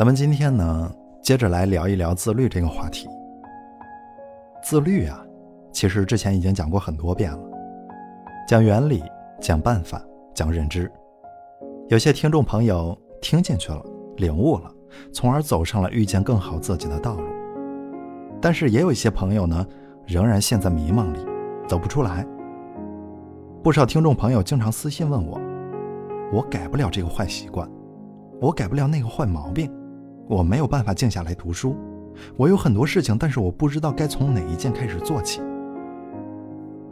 咱们今天呢，接着来聊一聊自律这个话题。自律啊，其实之前已经讲过很多遍了，讲原理，讲办法，讲认知。有些听众朋友听进去了，领悟了，从而走上了遇见更好自己的道路。但是也有一些朋友呢，仍然陷在迷茫里，走不出来。不少听众朋友经常私信问我：“我改不了这个坏习惯，我改不了那个坏毛病，我没有办法静下来读书。我有很多事情，但是我不知道该从哪一件开始做起。”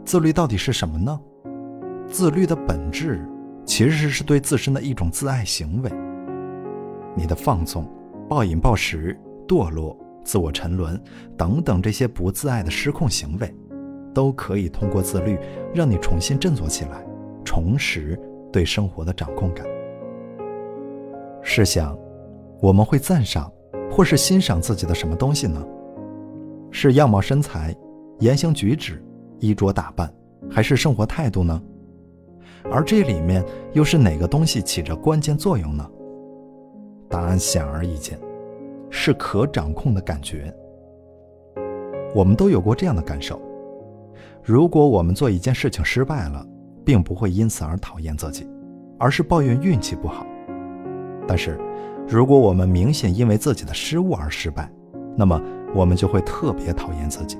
自律到底是什么呢？自律的本质其实是对自身的一种自爱行为。你的放纵、暴饮暴食、堕落。自我沉沦等等这些不自爱的失控行为，都可以通过自律让你重新振作起来，重拾对生活的掌控感。试想，我们会赞赏或是欣赏自己的什么东西呢？是样貌身材、言行举止、衣着打扮，还是生活态度呢？而这里面又是哪个东西起着关键作用呢？答案显而易见。是可掌控的感觉。我们都有过这样的感受：如果我们做一件事情失败了，并不会因此而讨厌自己，而是抱怨运气不好；但是，如果我们明显因为自己的失误而失败，那么我们就会特别讨厌自己，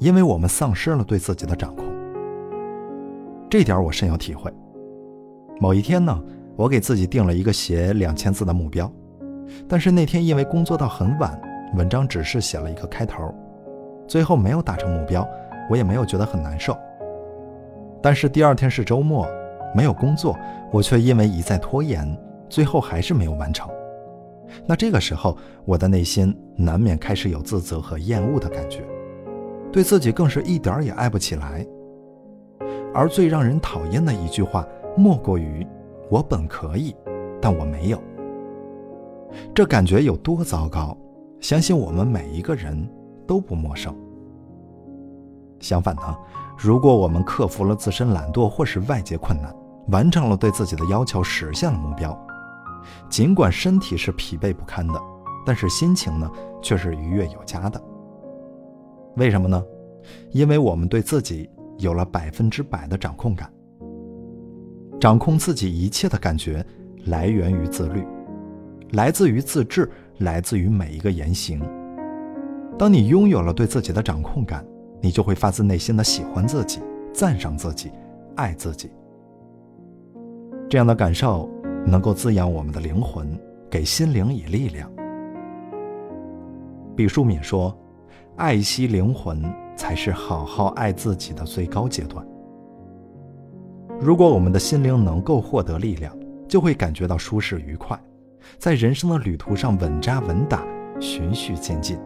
因为我们丧失了对自己的掌控。这点我深有体会。某一天呢，我给自己定了一个写两千字的目标。但是那天因为工作到很晚，文章只是写了一个开头，最后没有达成目标，我也没有觉得很难受。但是第二天是周末，没有工作，我却因为一再拖延，最后还是没有完成。那这个时候，我的内心难免开始有自责和厌恶的感觉，对自己更是一点儿也爱不起来。而最让人讨厌的一句话，莫过于“我本可以，但我没有”。这感觉有多糟糕？相信我们每一个人都不陌生。相反呢，如果我们克服了自身懒惰或是外界困难，完成了对自己的要求，实现了目标，尽管身体是疲惫不堪的，但是心情呢却是愉悦有加的。为什么呢？因为我们对自己有了百分之百的掌控感。掌控自己一切的感觉，来源于自律。来自于自制，来自于每一个言行。当你拥有了对自己的掌控感，你就会发自内心的喜欢自己、赞赏自己、爱自己。这样的感受能够滋养我们的灵魂，给心灵以力量。毕淑敏说：“爱惜灵魂，才是好好爱自己的最高阶段。”如果我们的心灵能够获得力量，就会感觉到舒适愉快。在人生的旅途上稳扎稳打，循序渐进。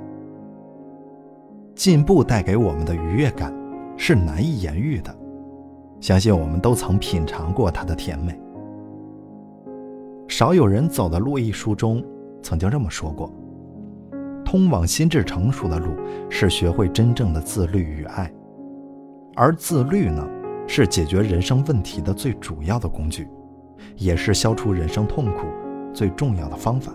进步带给我们的愉悦感是难以言喻的，相信我们都曾品尝过它的甜美。少有人走的路一书中曾经这么说过：通往心智成熟的路是学会真正的自律与爱，而自律呢，是解决人生问题的最主要的工具，也是消除人生痛苦。最重要的方法，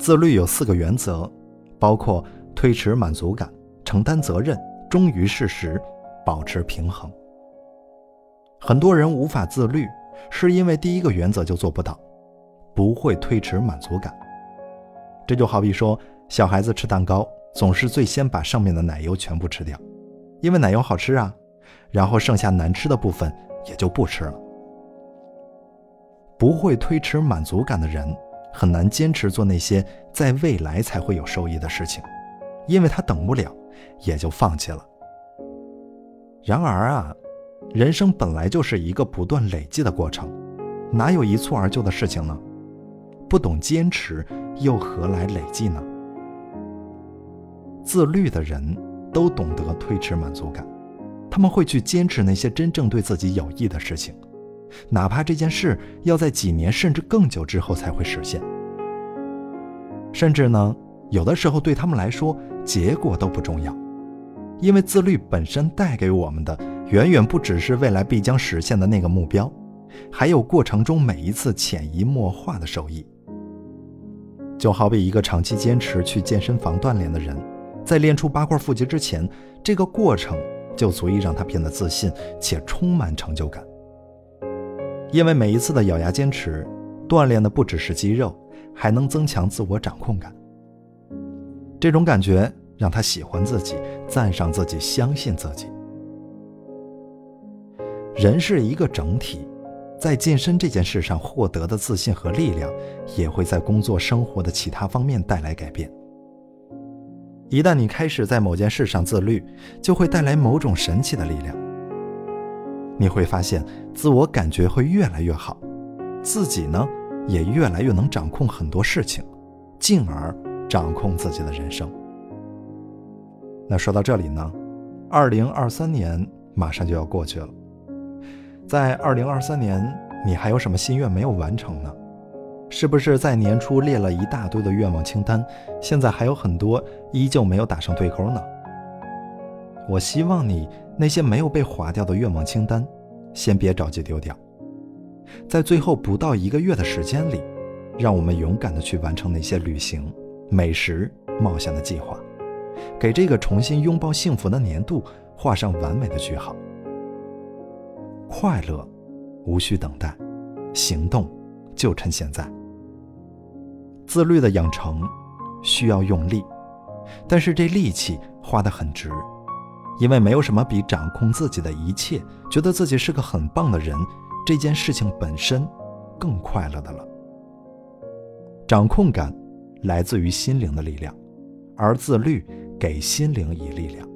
自律有四个原则，包括推迟满足感、承担责任、忠于事实、保持平衡。很多人无法自律，是因为第一个原则就做不到，不会推迟满足感。这就好比说，小孩子吃蛋糕，总是最先把上面的奶油全部吃掉，因为奶油好吃啊，然后剩下难吃的部分也就不吃了。不会推迟满足感的人，很难坚持做那些在未来才会有收益的事情，因为他等不了，也就放弃了。然而啊，人生本来就是一个不断累积的过程，哪有一蹴而就的事情呢？不懂坚持，又何来累计呢？自律的人都懂得推迟满足感，他们会去坚持那些真正对自己有益的事情。哪怕这件事要在几年甚至更久之后才会实现，甚至呢，有的时候对他们来说，结果都不重要，因为自律本身带给我们的远远不只是未来必将实现的那个目标，还有过程中每一次潜移默化的受益。就好比一个长期坚持去健身房锻炼的人，在练出八块腹肌之前，这个过程就足以让他变得自信且充满成就感。因为每一次的咬牙坚持，锻炼的不只是肌肉，还能增强自我掌控感。这种感觉让他喜欢自己，赞赏自己，相信自己。人是一个整体，在健身这件事上获得的自信和力量，也会在工作生活的其他方面带来改变。一旦你开始在某件事上自律，就会带来某种神奇的力量。你会发现，自我感觉会越来越好，自己呢，也越来越能掌控很多事情，进而掌控自己的人生。那说到这里呢，二零二三年马上就要过去了。在二零二三年，你还有什么心愿没有完成呢？是不是在年初列了一大堆的愿望清单，现在还有很多依旧没有打上对勾呢？我希望你那些没有被划掉的愿望清单，先别着急丢掉，在最后不到一个月的时间里，让我们勇敢的去完成那些旅行、美食、冒险的计划，给这个重新拥抱幸福的年度画上完美的句号。快乐，无需等待，行动就趁现在。自律的养成需要用力，但是这力气花得很值，因为没有什么比掌控自己的一切，觉得自己是个很棒的人这件事情本身更快乐的了。掌控感来自于心灵的力量，而自律给心灵以力量。